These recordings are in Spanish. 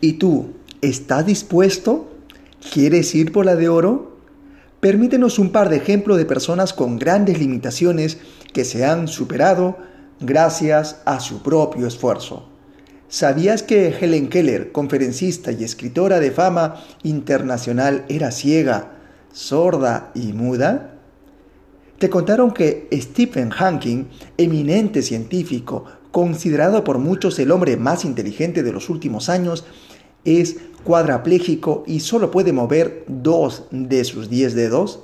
¿Y tú, estás dispuesto? ¿Quieres ir por la de oro? Permítenos un par de ejemplos de personas con grandes limitaciones que se han superado gracias a su propio esfuerzo. ¿Sabías que Helen Keller, conferencista y escritora de fama internacional, era ciega, sorda y muda? ¿Te contaron que Stephen Hawking, eminente científico, considerado por muchos el hombre más inteligente de los últimos años, es cuadraplégico y solo puede mover dos de sus diez dedos?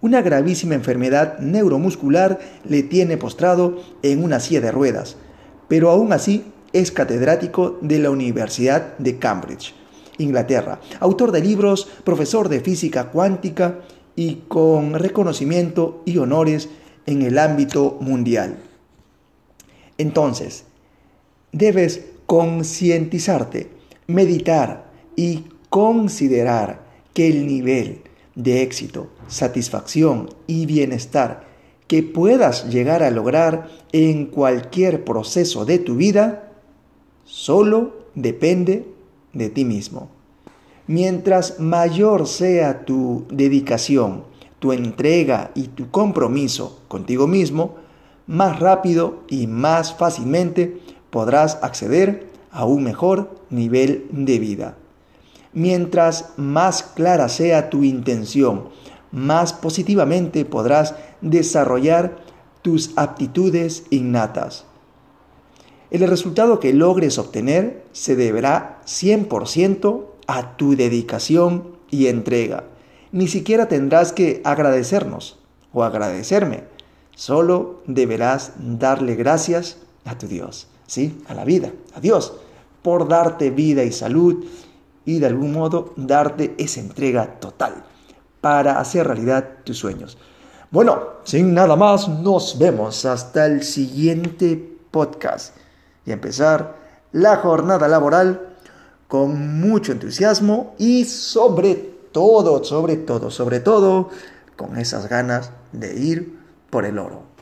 Una gravísima enfermedad neuromuscular le tiene postrado en una silla de ruedas, pero aún así es catedrático de la Universidad de Cambridge, Inglaterra, autor de libros, profesor de física cuántica y con reconocimiento y honores en el ámbito mundial. Entonces, debes concientizarte, meditar y considerar que el nivel de éxito, satisfacción y bienestar que puedas llegar a lograr en cualquier proceso de tu vida solo depende de ti mismo. Mientras mayor sea tu dedicación, tu entrega y tu compromiso contigo mismo, más rápido y más fácilmente podrás acceder a un mejor nivel de vida. Mientras más clara sea tu intención, más positivamente podrás desarrollar tus aptitudes innatas. El resultado que logres obtener se deberá 100% a tu dedicación y entrega. Ni siquiera tendrás que agradecernos o agradecerme. Solo deberás darle gracias a tu Dios, ¿sí? A la vida, a Dios, por darte vida y salud y de algún modo darte esa entrega total para hacer realidad tus sueños. Bueno, sin nada más, nos vemos hasta el siguiente podcast y empezar la jornada laboral con mucho entusiasmo y sobre todo, sobre todo, sobre todo, con esas ganas de ir por el oro.